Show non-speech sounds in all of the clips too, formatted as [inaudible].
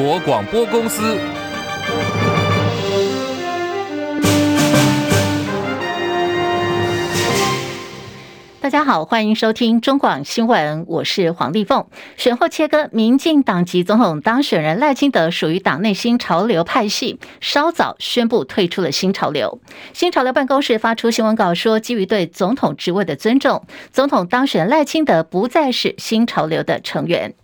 国广播公司。大家好，欢迎收听中广新闻，我是黄丽凤。选后切割，民进党籍总统当选人赖清德属于党内新潮流派系，稍早宣布退出了新潮流。新潮流办公室发出新闻稿说，基于对总统职位的尊重，总统当选赖清德不再是新潮流的成员。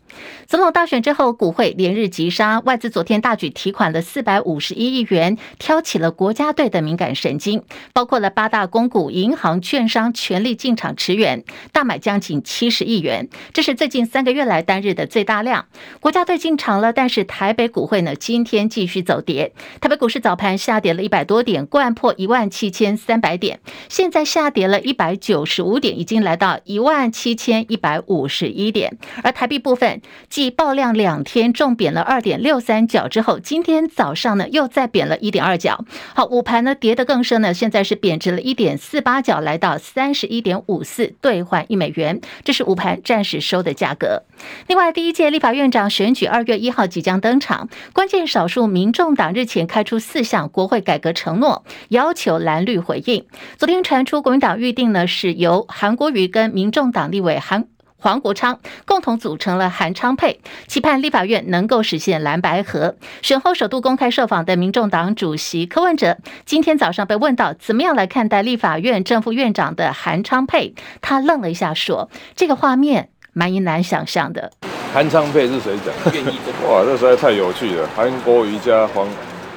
总统大选之后，股汇连日急杀，外资昨天大举提款了四百五十一亿元，挑起了国家队的敏感神经，包括了八大公股、银行、券商全力进场驰援，大买将近七十亿元，这是最近三个月来单日的最大量。国家队进场了，但是台北股汇呢，今天继续走跌，台北股市早盘下跌了一百多点，掼破一万七千三百点，现在下跌了一百九十五点，已经来到一万七千一百五十一点，而台币部分。继爆量两天重贬了二点六三角之后，今天早上呢又再贬了一点二角。好，午盘呢跌得更深呢，现在是贬值了一点四八角，来到三十一点五四兑换一美元，这是午盘暂时收的价格。另外，第一届立法院长选举二月一号即将登场，关键少数民众党日前开出四项国会改革承诺，要求蓝绿回应。昨天传出国民党预定呢是由韩国瑜跟民众党立委韩。黄国昌共同组成了韩昌配，期盼立法院能够实现蓝白合。选后首度公开受访的民众党主席柯文哲，今天早上被问到怎么样来看待立法院正副院长的韩昌配，他愣了一下说：“这个画面蛮以难想象的。”韩昌配是谁讲？[laughs] 哇，这实在太有趣了！韩国瑜加黄，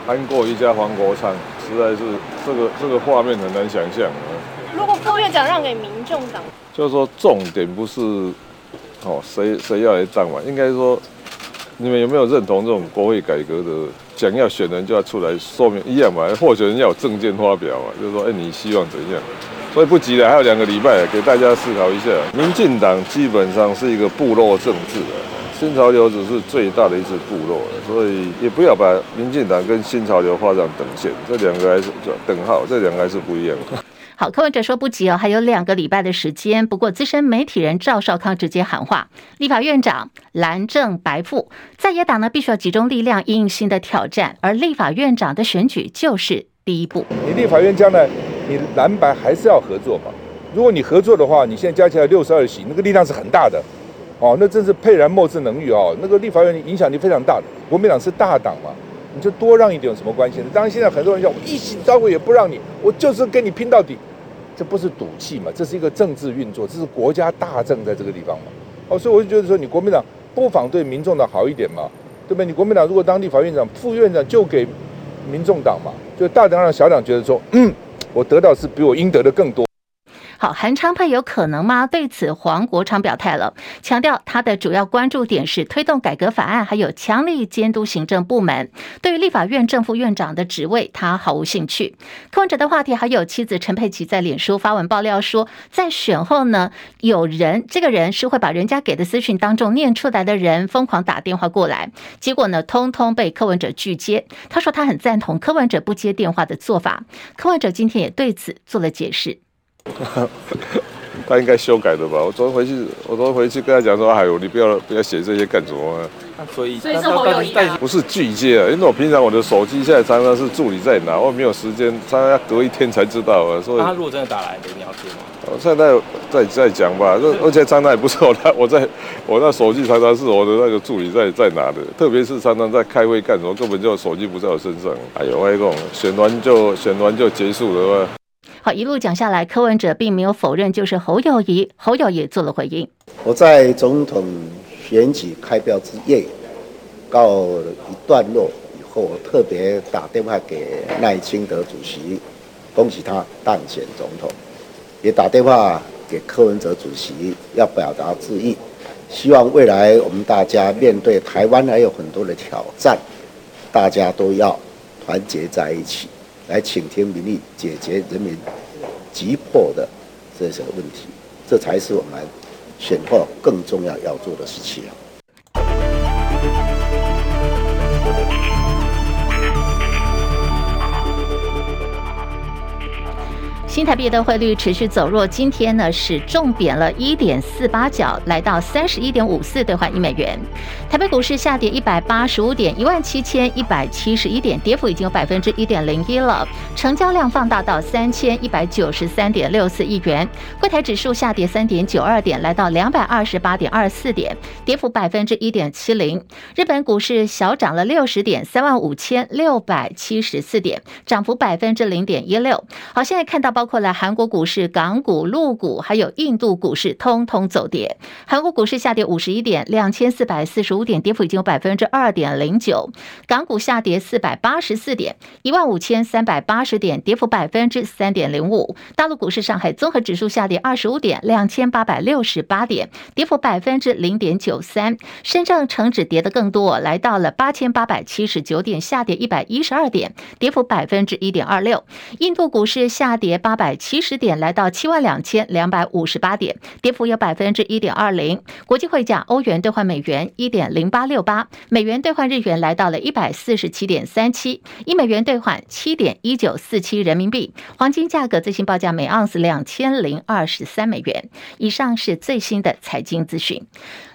韩国瑜加黄国昌，实在是这个这个画面很难想象。如果副院长让给民众党？就是说，重点不是哦，谁谁要来当嘛？应该说，你们有没有认同这种国会改革的？想要选人就要出来说明一样嘛？候选人要有证件发表嘛？就是说，哎，你希望怎样？所以不急了，还有两个礼拜，给大家思考一下。民进党基本上是一个部落政治的，新潮流只是最大的一支部落，所以也不要把民进党跟新潮流画上等线，这两个还是等号，这两个还是不一样的。好，柯文哲说不急哦，还有两个礼拜的时间。不过，资深媒体人赵少康直接喊话：立法院长蓝正白富，在野党呢必须要集中力量应新的挑战，而立法院长的选举就是第一步。你立法院将来，你蓝白还是要合作嘛？如果你合作的话，你现在加起来六十二席，那个力量是很大的哦，那真是沛然莫之能御哦。那个立法院影响力非常大的，国民党是大党嘛，你就多让一点有什么关系呢？当然，现在很多人讲我一席招呼也不让你，我就是跟你拼到底。这不是赌气嘛？这是一个政治运作，这是国家大政在这个地方嘛。哦，所以我就觉得说，你国民党不妨对民众党好一点嘛，对不对？你国民党如果当地法院长、副院长就给民众党嘛，就大党让小党觉得说，嗯，我得到是比我应得的更多。好，韩昌配有可能吗？对此，黄国昌表态了，强调他的主要关注点是推动改革法案，还有强力监督行政部门。对于立法院正副院长的职位，他毫无兴趣。柯文哲的话题还有妻子陈佩琪在脸书发文爆料说，在选后呢，有人这个人是会把人家给的私讯当众念出来的人，疯狂打电话过来，结果呢，通通被柯文哲拒接。他说他很赞同柯文哲不接电话的做法。柯文哲今天也对此做了解释。[laughs] 他应该修改的吧？我昨天回去，我昨天回去跟他讲说：“哎呦，你不要不要写这些干什么啊？”所以，所以是侯友宜啊？不是拒接啊，因为我平常我的手机现在常常是助理在拿，我没有时间，常常要隔一天才知道啊。所以他如果真的打来，你要接吗？我现在再再讲吧。而且常常也不是我他，[laughs] 我在我那手机常常是我的那个助理在在拿的，特别是常常在开会干什么，根本就手机不在我身上。哎呦，我讲选完就选完就结束了吧。好，一路讲下来，柯文哲并没有否认就是侯友谊，侯友谊做了回应。我在总统选举开票之夜告一段落以后，我特别打电话给赖清德主席，恭喜他当选总统，也打电话给柯文哲主席，要表达致意，希望未来我们大家面对台湾还有很多的挑战，大家都要团结在一起。来倾听民意，解决人民急迫的这些问题，这才是我们选后更重要要做的事情。新台币的汇率持续走弱，今天呢是重贬了一点四八角，来到三十一点五四兑换一美元。台北股市下跌一百八十五点，一万七千一百七十一点，跌幅已经有百分之一点零一了。成交量放大到三千一百九十三点六四亿元。柜台指数下跌三点九二点，来到两百二十八点二四点，跌幅百分之一点七零。日本股市小涨了六十点，三万五千六百七十四点，涨幅百分之零点一六。好，现在看到包。包括了韩国股市、港股、陆股，还有印度股市，通通走跌。韩国股市下跌五十一点，两千四百四十五点，跌幅已经有百分之二点零九。港股下跌四百八十四点，一万五千三百八十点，跌幅百分之三点零五。大陆股市，上海综合指数下跌二十五点，两千八百六十八点，跌幅百分之零点九三。深圳成指跌得更多，来到了八千八百七十九点，下跌一百一十二点，跌幅百分之一点二六。印度股市下跌八百七十点，来到七万两千两百五十八点，跌幅有百分之一点二零。国际汇价，欧元兑换美元一点零八六八，美元兑换日元来到了一百四十七点三七，一美元兑换七点一九四七人民币。黄金价格最新报价每盎司两千零二十三美元。以上是最新的财经资讯。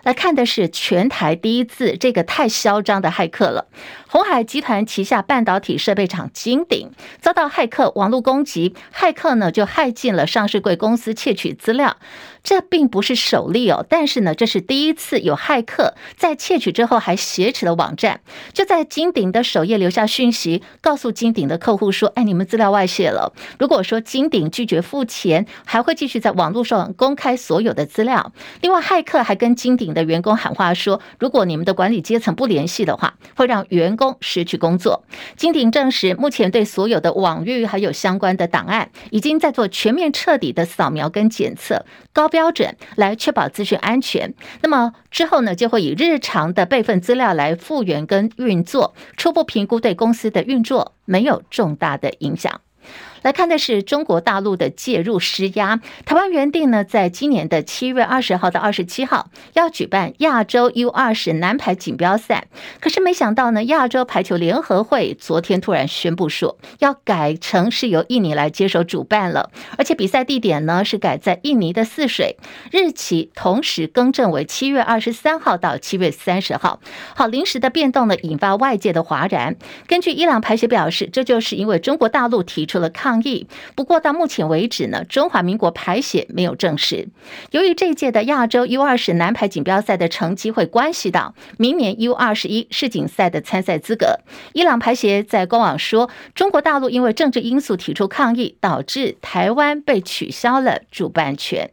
来看的是全台第一次，这个太嚣张的骇客了。鸿海集团旗下半导体设备厂金鼎遭到骇客网络攻击，骇客呢就骇进了上市贵公司窃取资料。这并不是首例哦，但是呢，这是第一次有骇客在窃取之后还挟持了网站，就在金鼎的首页留下讯息，告诉金鼎的客户说：“哎，你们资料外泄了。如果说金鼎拒绝付钱，还会继续在网络上公开所有的资料。另外，骇客还跟金鼎的员工喊话说：如果你们的管理阶层不联系的话，会让员工失去工作。金鼎证实，目前对所有的网域还有相关的档案，已经在做全面彻底的扫描跟检测。”高标准来确保资讯安全。那么之后呢，就会以日常的备份资料来复原跟运作，初步评估对公司的运作没有重大的影响。来看的是中国大陆的介入施压。台湾原定呢，在今年的七月二十号到二十七号要举办亚洲 U 二十男排锦标赛，可是没想到呢，亚洲排球联合会昨天突然宣布说，要改成是由印尼来接手主办了，而且比赛地点呢是改在印尼的泗水，日期同时更正为七月二十三号到七月三十号。好，临时的变动呢，引发外界的哗然。根据伊朗排协表示，这就是因为中国大陆提出了抗。抗议。不过到目前为止呢，中华民国排协没有证实。由于这届的亚洲 U 二十男排锦标赛的成绩会关系到明年 U 二十一世锦赛的参赛资格，伊朗排协在官网说，中国大陆因为政治因素提出抗议，导致台湾被取消了主办权。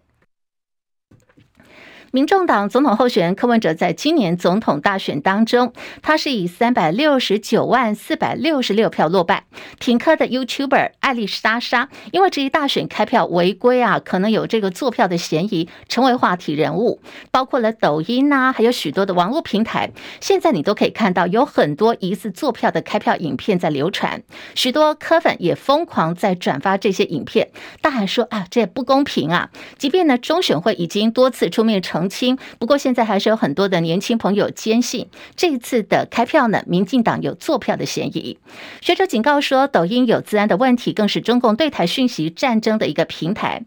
民众党总统候选人柯文哲在今年总统大选当中，他是以三百六十九万四百六十六票落败。挺柯的 YouTuber 艾丽莎莎，因为这一大选开票违规啊，可能有这个作票的嫌疑，成为话题人物。包括了抖音呐、还有许多的网络平台，现在你都可以看到有很多疑似作票的开票影片在流传。许多柯粉也疯狂在转发这些影片，大喊说啊，这也不公平啊！即便呢，中选会已经多次出面澄澄清，不过现在还是有很多的年轻朋友坚信这一次的开票呢，民进党有作票的嫌疑。学者警告说，抖音有自安的问题，更是中共对台讯息战争的一个平台。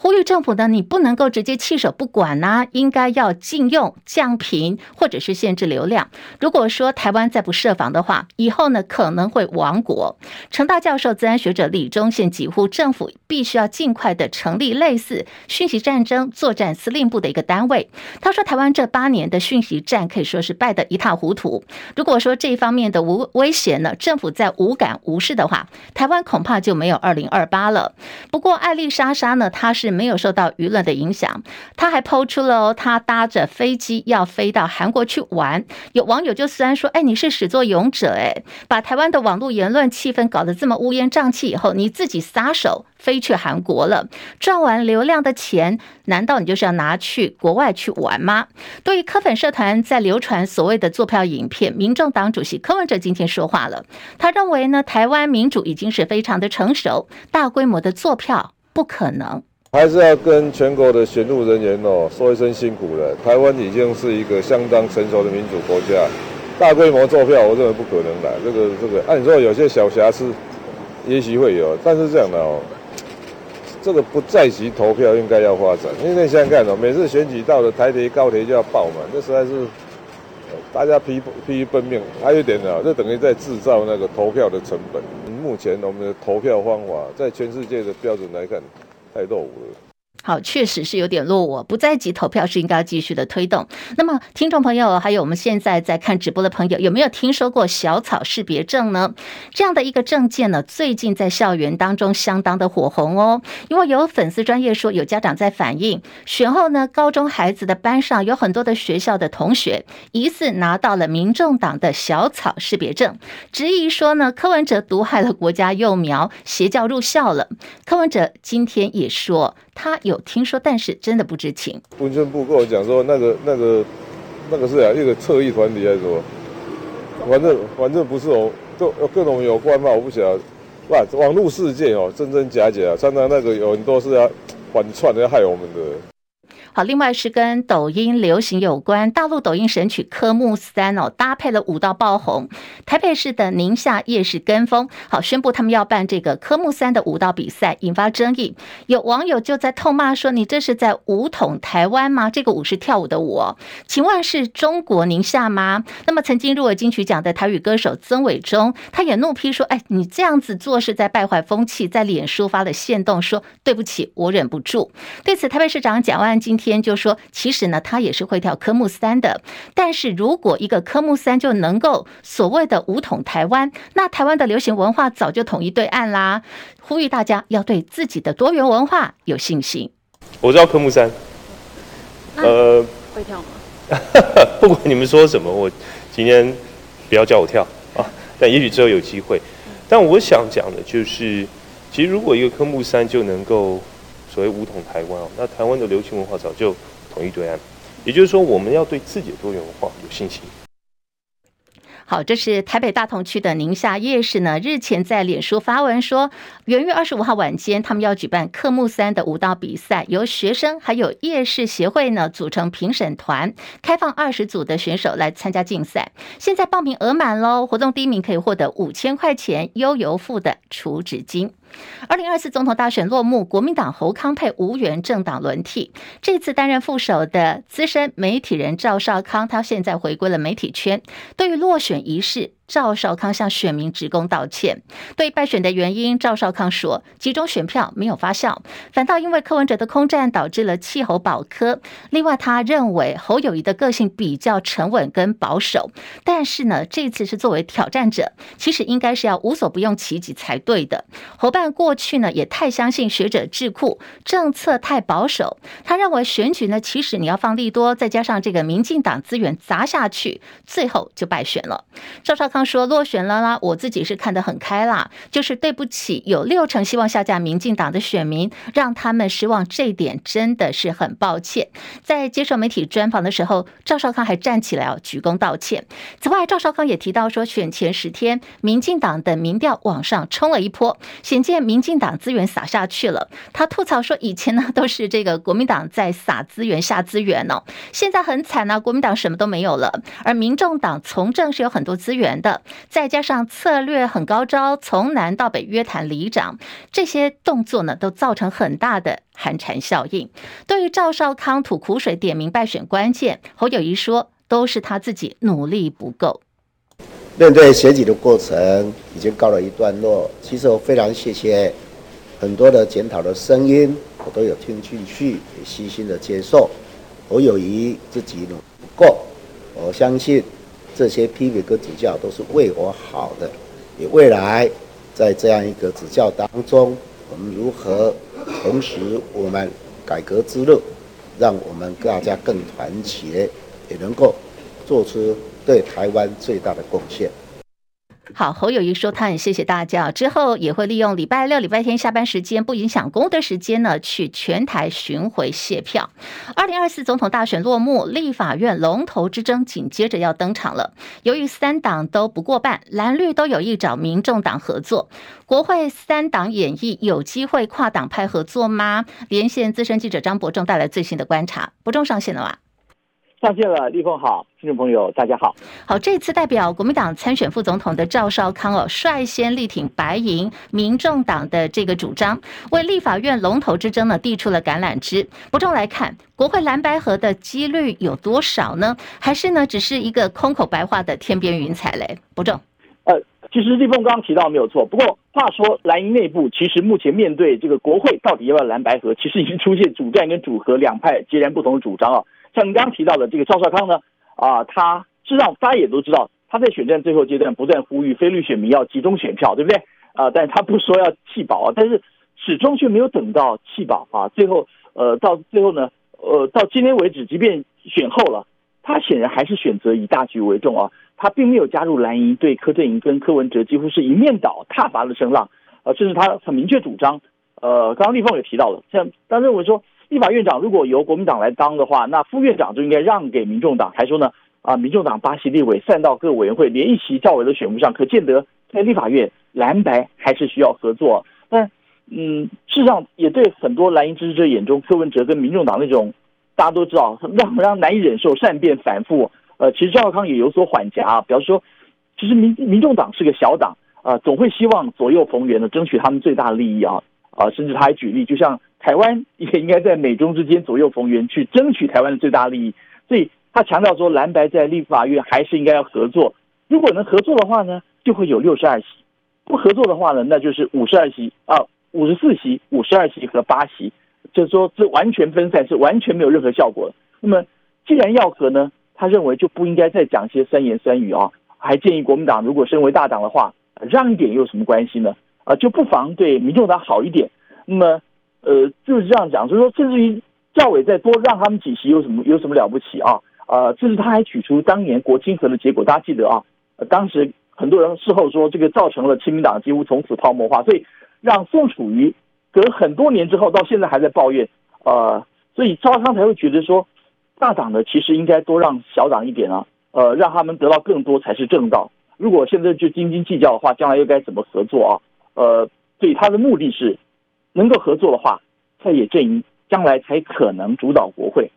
呼吁政府呢，你不能够直接弃守不管呐、应该要禁用、降频或者是限制流量。如果说台湾再不设防的话，以后呢可能会亡国。成大教授、资安学者李忠宪疾呼政府必须要尽快的成立类似讯息战争作战司令部的一个单位。他说，台湾这八年的讯息战可以说是败得一塌糊涂。如果说这一方面的无威胁呢，政府再无感无视的话，台湾恐怕就没有二零二八了。不过艾丽莎莎呢，她是。没有受到舆论的影响，他还抛出了哦他搭着飞机要飞到韩国去玩。有网友就虽然说：“哎，你是始作俑者，哎，把台湾的网络言论气氛搞得这么乌烟瘴气，以后你自己撒手飞去韩国了，赚完流量的钱，难道你就是要拿去国外去玩吗？”对于柯粉社团在流传所谓的坐票影片，民众党主席柯文哲今天说话了，他认为呢，台湾民主已经是非常的成熟，大规模的坐票不可能。还是要跟全国的选务人员哦说一声辛苦了。台湾已经是一个相当成熟的民主国家，大规模作票，我认为不可能的。这个这个，按、啊、你说有些小瑕疵，也许会有，但是这样的哦，这个不在籍投票应该要发展，因为想想看哦，每次选举到了台铁高铁就要爆满，这实在是大家疲疲于奔命。还有一点呢，这等于在制造那个投票的成本。目前我们的投票方法在全世界的标准来看，太落伍了。好，确实是有点落伍。不在籍投票是应该继续的推动。那么，听众朋友，还有我们现在在看直播的朋友，有没有听说过小草识别证呢？这样的一个证件呢，最近在校园当中相当的火红哦。因为有粉丝专业说，有家长在反映，选后呢，高中孩子的班上有很多的学校的同学疑似拿到了民众党的小草识别证，质疑说呢，柯文哲毒害了国家幼苗，邪教入校了。柯文哲今天也说。他有听说，但是真的不知情。文宣部跟我讲说，那个、那个、那个是啊，一个侧翼团体还是什么？反正反正不是哦，各各种有关嘛，我不晓得。哇，网络世界哦，真真假假，常常那个有很多是要反串的，要害我们的。好，另外是跟抖音流行有关，大陆抖音神曲《科目三》哦，搭配了舞蹈爆红。台北市的宁夏夜市跟风，好宣布他们要办这个科目三的舞蹈比赛，引发争议。有网友就在痛骂说：“你这是在武统台湾吗？这个舞是跳舞的舞哦，请问是中国宁夏吗？”那么曾经入围金曲奖的台语歌手曾伟忠，他也怒批说：“哎，你这样子做是在败坏风气，在脸书发了限动说对不起，我忍不住。”对此，台北市长蒋万安今天。天就说，其实呢，他也是会跳科目三的。但是如果一个科目三就能够所谓的武统台湾，那台湾的流行文化早就统一对岸啦。呼吁大家要对自己的多元文化有信心。我知道科目三，呃，会跳吗？[laughs] 不管你们说什么，我今天不要叫我跳啊。[laughs] 但也许之后有机会。但我想讲的就是，其实如果一个科目三就能够。所谓武统台湾哦，那台湾的流行文化早就统一对岸，也就是说，我们要对自己的多元文化有信心。好，这是台北大同区的宁夏夜市呢，日前在脸书发文说，元月二十五号晚间，他们要举办科目三的舞蹈比赛，由学生还有夜市协会呢组成评审团，开放二十组的选手来参加竞赛。现在报名额满喽，活动第一名可以获得五千块钱悠游付的储值金。二零二四总统大选落幕，国民党侯康配无缘政党轮替。这次担任副手的资深媒体人赵少康，他现在回归了媒体圈。对于落选一事，赵少康向选民职工道歉。对败选的原因，赵少康说，集中选票没有发酵，反倒因为柯文哲的空战导致了气候保科。另外，他认为侯友谊的个性比较沉稳跟保守，但是呢，这次是作为挑战者，其实应该是要无所不用其极才对的。侯办过去呢也太相信学者智库，政策太保守。他认为选举呢，其实你要放利多，再加上这个民进党资源砸下去，最后就败选了。赵少康。说落选了啦，我自己是看得很开啦，就是对不起有六成希望下架民进党的选民，让他们失望，这点真的是很抱歉。在接受媒体专访的时候，赵少康还站起来要鞠躬道歉。此外，赵少康也提到说，选前十天，民进党的民调往上冲了一波，显见民进党资源撒下去了。他吐槽说，以前呢都是这个国民党在撒资源下资源哦，现在很惨啊，国民党什么都没有了，而民众党从政是有很多资源的。再加上策略很高招，从南到北约谈里长，这些动作呢，都造成很大的寒蝉效应。对于赵少康吐苦水点名败选关键，侯友谊说，都是他自己努力不够。面对选举的过程已经告了一段落，其实我非常谢谢很多的检讨的声音，我都有听进去，也细心的接受。侯友谊自己努力不够，我相信。这些批评跟指教都是为我好的，也未来在这样一个指教当中，我们如何同时我们改革之路，让我们大家更团结，也能够做出对台湾最大的贡献。好，侯友宜说他很谢谢大家，之后也会利用礼拜六、礼拜天下班时间，不影响公的时间呢，去全台巡回谢票。二零二四总统大选落幕，立法院龙头之争紧接着要登场了。由于三党都不过半，蓝绿都有意找民众党合作，国会三党演绎有机会跨党派合作吗？连线资深记者张伯仲带来最新的观察，伯仲上线了吗？上线了，立峰好，听众朋友大家好。好，这次代表国民党参选副总统的赵少康哦，率先力挺白银民众党的这个主张，为立法院龙头之争呢递出了橄榄枝。不重来看，国会蓝白合的几率有多少呢？还是呢，只是一个空口白话的天边云彩嘞？不重，呃，其实立峰刚刚提到没有错，不过话说蓝营内部其实目前面对这个国会到底要不要蓝白合，其实已经出现主战跟主和两派截然不同的主张啊。像刚提到的这个赵少康呢，啊，他事实上大家也都知道，他在选战最后阶段不断呼吁非绿选民要集中选票，对不对？啊，但是他不说要弃保啊，但是始终却没有等到弃保啊。最后，呃，到最后呢，呃，到今天为止，即便选后了，他显然还是选择以大局为重啊。他并没有加入蓝营，对柯震宇跟柯文哲几乎是一面倒，挞伐的声浪啊，这是他很明确主张。呃，刚刚立峰也提到了，像他认为说。立法院长如果由国民党来当的话，那副院长就应该让给民众党。还说呢，啊，民众党八席立委散到各委员会，连一席教委都选不上，可见得在立法院蓝白还是需要合作。但嗯，事实上也对很多蓝营支持者眼中，柯文哲跟民众党那种大家都知道让让难以忍受、善变反复。呃，其实赵少康也有所缓颊，比方说，其实民民众党是个小党啊，总会希望左右逢源的争取他们最大利益啊啊，甚至他还举例，就像。台湾也应该在美中之间左右逢源，去争取台湾的最大利益。所以他强调说，蓝白在立法院还是应该要合作。如果能合作的话呢，就会有六十二席；不合作的话呢，那就是五十二席啊，五十四席、五十二席和八席。就是说，这完全分散，是完全没有任何效果。那么，既然要合呢，他认为就不应该再讲些酸言酸语啊，还建议国民党如果身为大党的话，让一点又有什么关系呢？啊，就不妨对民众党好一点。那么。呃，就是这样讲，就是说，甚至于教委再多让他们几席有什么有什么了不起啊？啊、呃，这是他还举出当年国亲合的结果，大家记得啊？当时很多人事后说，这个造成了亲民党几乎从此泡沫化，所以让宋楚瑜隔很多年之后到现在还在抱怨，呃，所以赵康才会觉得说，大党的其实应该多让小党一点啊，呃，让他们得到更多才是正道。如果现在就斤斤计较的话，将来又该怎么合作啊？呃，所以他的目的是。能够合作的话，蔡野阵营将来才可能主导国会。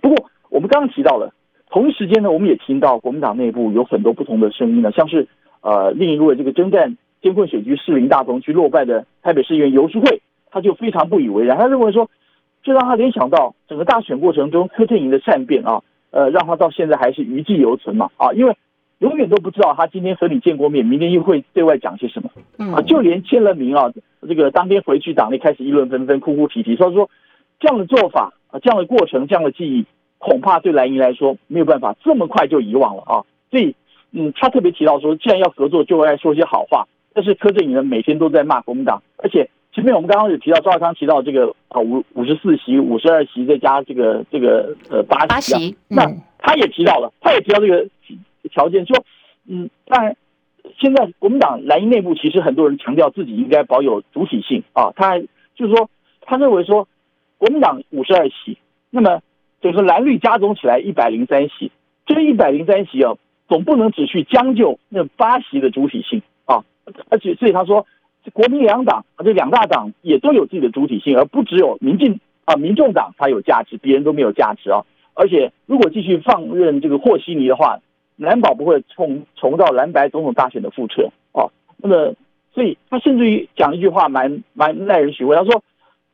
不过，我们刚刚提到了，同一时间呢，我们也听到国民党内部有很多不同的声音呢，像是呃，另一位这个征战艰困选区士林大同区落败的台北市议员游淑慧，他就非常不以为然，他认为说，这让他联想到整个大选过程中柯阵营的善变啊，呃，让他到现在还是余悸犹存嘛啊，因为。永远都不知道他今天和你见过面，明天又会对外讲些什么啊！就连签了名啊，这个当天回去党内开始议论纷纷，哭哭啼啼。所以说，这样的做法啊，这样的过程，这样的记忆，恐怕对蓝营来说没有办法这么快就遗忘了啊！所以，嗯，他特别提到说，既然要合作，就该说些好话。但是柯震宇呢，每天都在骂国民党，而且前面我们刚刚有提到赵少康提到这个啊五五十四席、五十二席，再加这个这个呃八席，啊，嗯、那他也提到了，他也提到这个。条件说，嗯，当然，现在国民党蓝营内部其实很多人强调自己应该保有主体性啊，他还就是说，他认为说，国民党五十二席，那么整个蓝绿加总起来一百零三席，这一百零三席啊，总不能只去将就那八席的主体性啊，而且所以他说，国民两党啊，这两大党也都有自己的主体性，而不只有民进啊，民众党才有价值，别人都没有价值啊，而且如果继续放任这个和稀泥的话。蓝保不会重重蹈蓝白总统大选的覆辙哦，那么，所以他甚至于讲一句话蛮蛮耐人寻味。他说，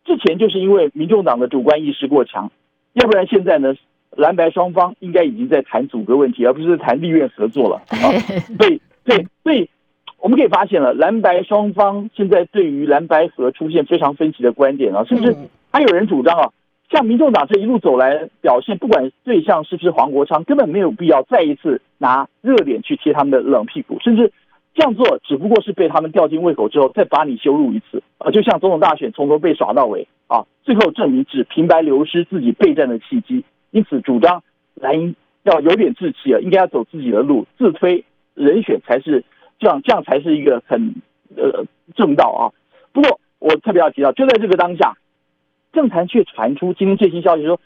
之前就是因为民众党的主观意识过强，要不然现在呢，蓝白双方应该已经在谈组阁问题，而不是谈立院合作了 [laughs] 对，所以我们可以发现了，蓝白双方现在对于蓝白合出现非常分歧的观点啊，甚至还有人主张啊。像民众党这一路走来表现，不管对象是不是黄国昌，根本没有必要再一次拿热脸去贴他们的冷屁股，甚至这样做只不过是被他们吊进胃口之后，再把你羞辱一次啊！就像总统大选从头被耍到尾啊，最后证明只平白流失自己备战的契机，因此主张蓝营要有点志气啊，应该要走自己的路，自推人选才是这样，这样才是一个很呃正道啊。不过我特别要提到，就在这个当下。政坛却传出今天最新消息说，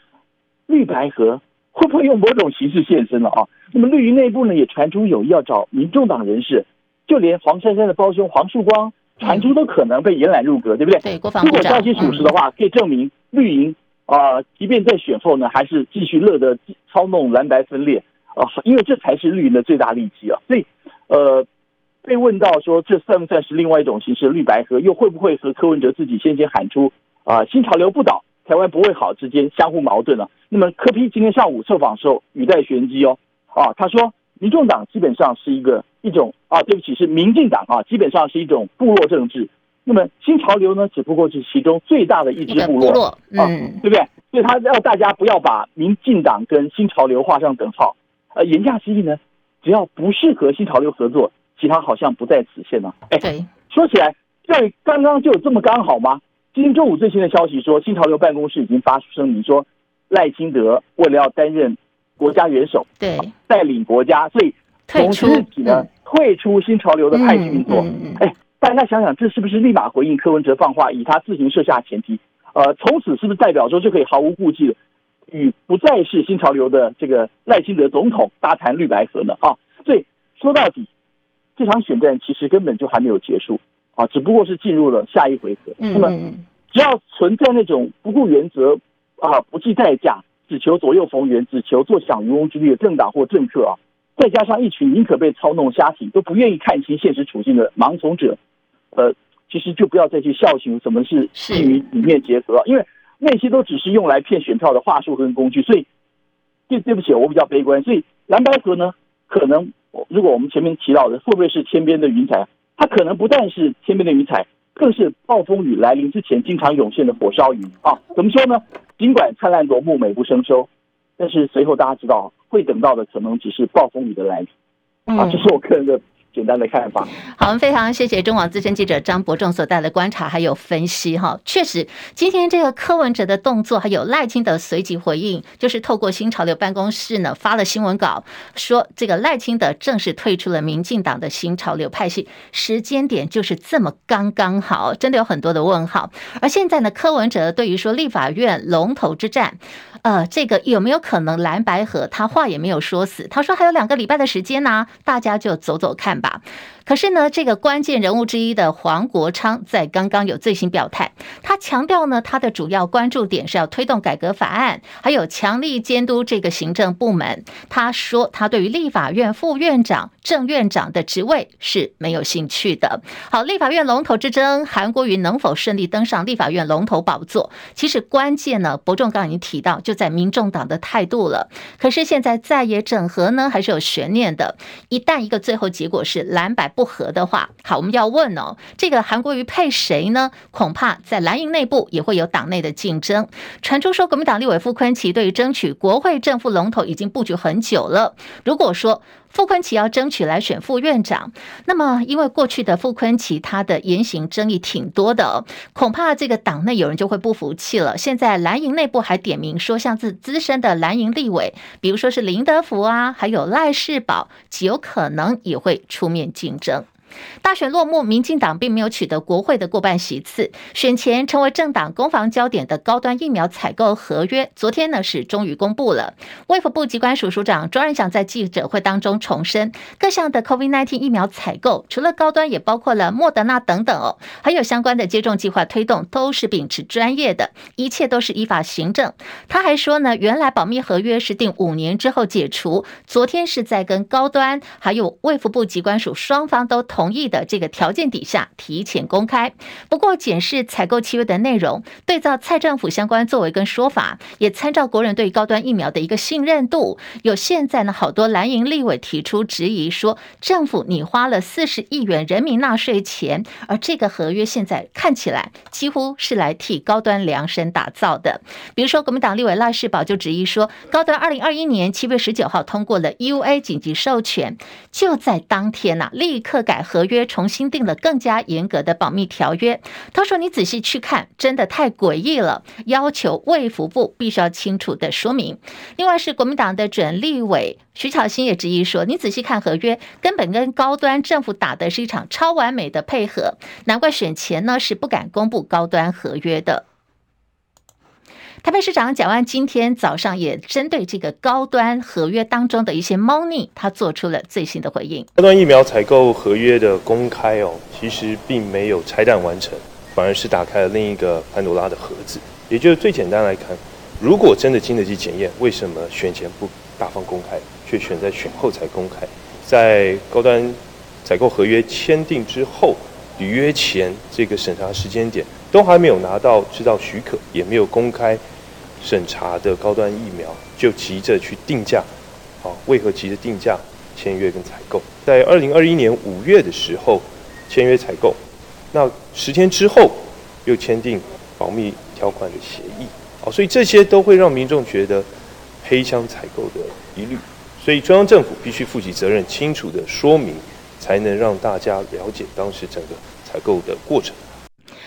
绿白河会不会用某种形式现身了啊？那么绿营内部呢也传出有意要找民众党人士，就连黄珊珊的胞兄黄树光传出都可能被延揽入阁，对不对？对，国防如果消息属实的话，可以证明绿营啊、呃，即便在选后呢，还是继续乐得操弄蓝白分裂啊、呃，因为这才是绿营的最大利器啊。所以，呃，被问到说这算不算是另外一种形式的绿白合，又会不会和柯文哲自己先前喊出啊、呃、新潮流不倒，台湾不会好之间相互矛盾了、啊？那么柯批今天上午受访的时候语带玄机哦，啊，他说民众党基本上是一个一种啊，对不起，是民进党啊，基本上是一种部落政治。那么新潮流呢，只不过是其中最大的一支部落，部落嗯、啊，对不对？所以他要大家不要把民进党跟新潮流画上等号。呃，言下之意呢，只要不适合新潮流合作，其他好像不在此限呢、啊。哎，说起来，这刚刚就有这么刚好吗？今天中午最新的消息说，新潮流办公室已经发出声明说，赖清德为了要担任国家元首，对，带领国家，所以从自己呢、嗯、退出新潮流的派系运作。哎、嗯。嗯嗯大家想想，这是不是立马回应柯文哲放话，以他自行设下前提？呃，从此是不是代表说就可以毫无顾忌的与不再是新潮流的这个赖清德总统搭谈绿白合呢？啊，所以说到底，这场选战其实根本就还没有结束啊，只不过是进入了下一回合。那么，只要存在那种不顾原则啊、不计代价、只求左右逢源、只求坐享渔翁之利的政党或政客啊，再加上一群宁可被操弄瞎体都不愿意看清现实处境的盲从者。呃，其实就不要再去笑寻什么是基于理念结合，因为那些都只是用来骗选票的话术跟工具。所以，对对不起，我比较悲观。所以蓝白河呢，可能如果我们前面提到的会不会是天边的云彩？它可能不但是天边的云彩，更是暴风雨来临之前经常涌现的火烧云啊！怎么说呢？尽管灿烂夺目、美不胜收，但是随后大家知道会等到的可能只是暴风雨的来临啊！这是我个人的。简单的看法。好，我们非常谢谢中广资深记者张伯仲所带来的观察还有分析哈。确实，今天这个柯文哲的动作，还有赖清德随即回应，就是透过新潮流办公室呢发了新闻稿，说这个赖清德正式退出了民进党的新潮流派系，时间点就是这么刚刚好，真的有很多的问号。而现在呢，柯文哲对于说立法院龙头之战。呃，这个有没有可能蓝白河？他话也没有说死，他说还有两个礼拜的时间呢、大家就走走看吧。可是呢，这个关键人物之一的黄国昌在刚刚有最新表态，他强调呢，他的主要关注点是要推动改革法案，还有强力监督这个行政部门。他说，他对于立法院副院长、正院长的职位是没有兴趣的。好，立法院龙头之争，韩国瑜能否顺利登上立法院龙头宝座？其实关键呢，伯仲刚刚已经提到，就在民众党的态度了。可是现在在野整合呢，还是有悬念的。一旦一个最后结果是蓝白不合的话，好，我们要问哦，这个韩国瑜配谁呢？恐怕在蓝营内部也会有党内的竞争。传出说，国民党立委傅昆奇对于争取国会正副龙头已经布局很久了。如果说傅昆萁要争取来选副院长，那么因为过去的傅昆萁他的言行争议挺多的，恐怕这个党内有人就会不服气了。现在蓝营内部还点名说，像是资深的蓝营立委，比如说是林德福啊，还有赖世宝，极有可能也会出面竞争。大选落幕，民进党并没有取得国会的过半席次。选前成为政党攻防焦点的高端疫苗采购合约，昨天呢是终于公布了。卫福部机关署署长庄仁祥在记者会当中重申，各项的 COVID-19 疫苗采购，除了高端，也包括了莫德纳等等哦，还有相关的接种计划推动，都是秉持专业的，一切都是依法行政。他还说呢，原来保密合约是定五年之后解除，昨天是在跟高端还有卫福部机关署双方都同同意的这个条件底下提前公开，不过检视采购契约的内容，对照蔡政府相关作为跟说法，也参照国人对高端疫苗的一个信任度，有现在呢好多蓝营立委提出质疑说，政府你花了四十亿元人民纳税钱，而这个合约现在看起来几乎是来替高端量身打造的。比如说国民党立委赖士葆就质疑说，高端二零二一年七月十九号通过了 EUA 紧急授权，就在当天呐、立刻改合约重新定了更加严格的保密条约。他说：“你仔细去看，真的太诡异了，要求卫福部必须要清楚的说明。”另外是国民党的准立委徐巧芯也质疑说：“你仔细看合约，根本跟高端政府打的是一场超完美的配合，难怪选前呢是不敢公布高端合约的。”台北市长蒋万今天早上也针对这个高端合约当中的一些猫腻，他做出了最新的回应。高端疫苗采购合约的公开哦，其实并没有拆弹完成，反而是打开了另一个潘多拉的盒子。也就是最简单来看，如果真的经得起检验，为什么选前不大方公开，却选在选后才公开？在高端采购合约签订之后，履约前这个审查时间点都还没有拿到制造许可，也没有公开审查的高端疫苗，就急着去定价，啊，为何急着定价签约跟采购？在二零二一年五月的时候签约采购，那十天之后又签订保密条款的协议，哦，所以这些都会让民众觉得黑箱采购的疑虑，所以中央政府必须负起责任，清楚地说明。才能让大家了解当时整个采购的过程。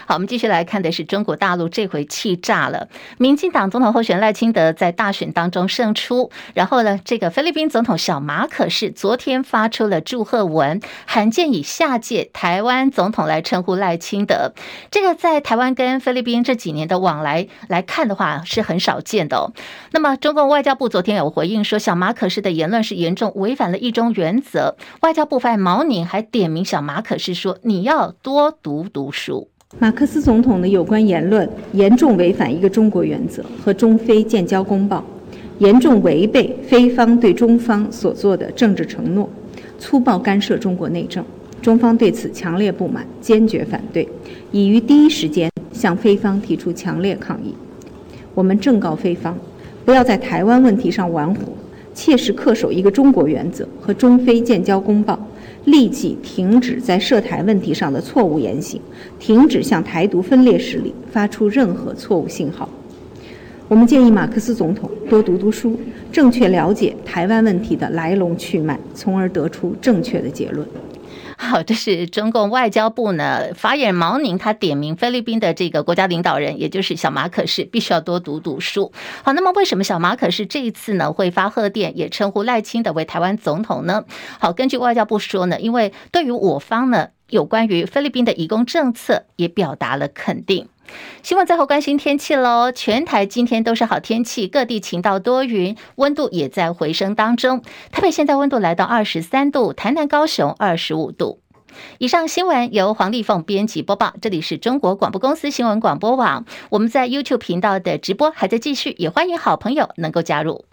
好，我们继续来看的是中国大陆这回气炸了。民进党总统候选赖清德在大选当中胜出，然后呢，这个菲律宾总统小马可是昨天发出了祝贺文，罕见以下届台湾总统来称呼赖清德。这个在台湾跟菲律宾这几年的往来来看的话，是很少见的。那么，中共外交部昨天有回应说，小马可是的言论是严重违反了一中原则。外交部发言毛宁还点名小马可是说：“你要多读读书。”马克思总统的有关言论严重违反一个中国原则和中非建交公报，严重违背非方对中方所做的政治承诺，粗暴干涉中国内政。中方对此强烈不满，坚决反对，已于第一时间向非方提出强烈抗议。我们正告非方，不要在台湾问题上玩火，切实恪守一个中国原则和中非建交公报。立即停止在涉台问题上的错误言行，停止向台独分裂势力发出任何错误信号。我们建议马克思总统多读读书，正确了解台湾问题的来龙去脉，从而得出正确的结论。好，这是中共外交部呢发言人毛宁，他点名菲律宾的这个国家领导人，也就是小马可是，必须要多读读书。好，那么为什么小马可是这一次呢会发贺电，也称呼赖清德为台湾总统呢？好，根据外交部说呢，因为对于我方呢有关于菲律宾的移工政策，也表达了肯定。新闻最后关心天气喽，全台今天都是好天气，各地晴到多云，温度也在回升当中。台北现在温度来到二十三度，台南、高雄二十五度。以上新闻由黄丽凤编辑播报，这里是中国广播公司新闻广播网，我们在 YouTube 频道的直播还在继续，也欢迎好朋友能够加入。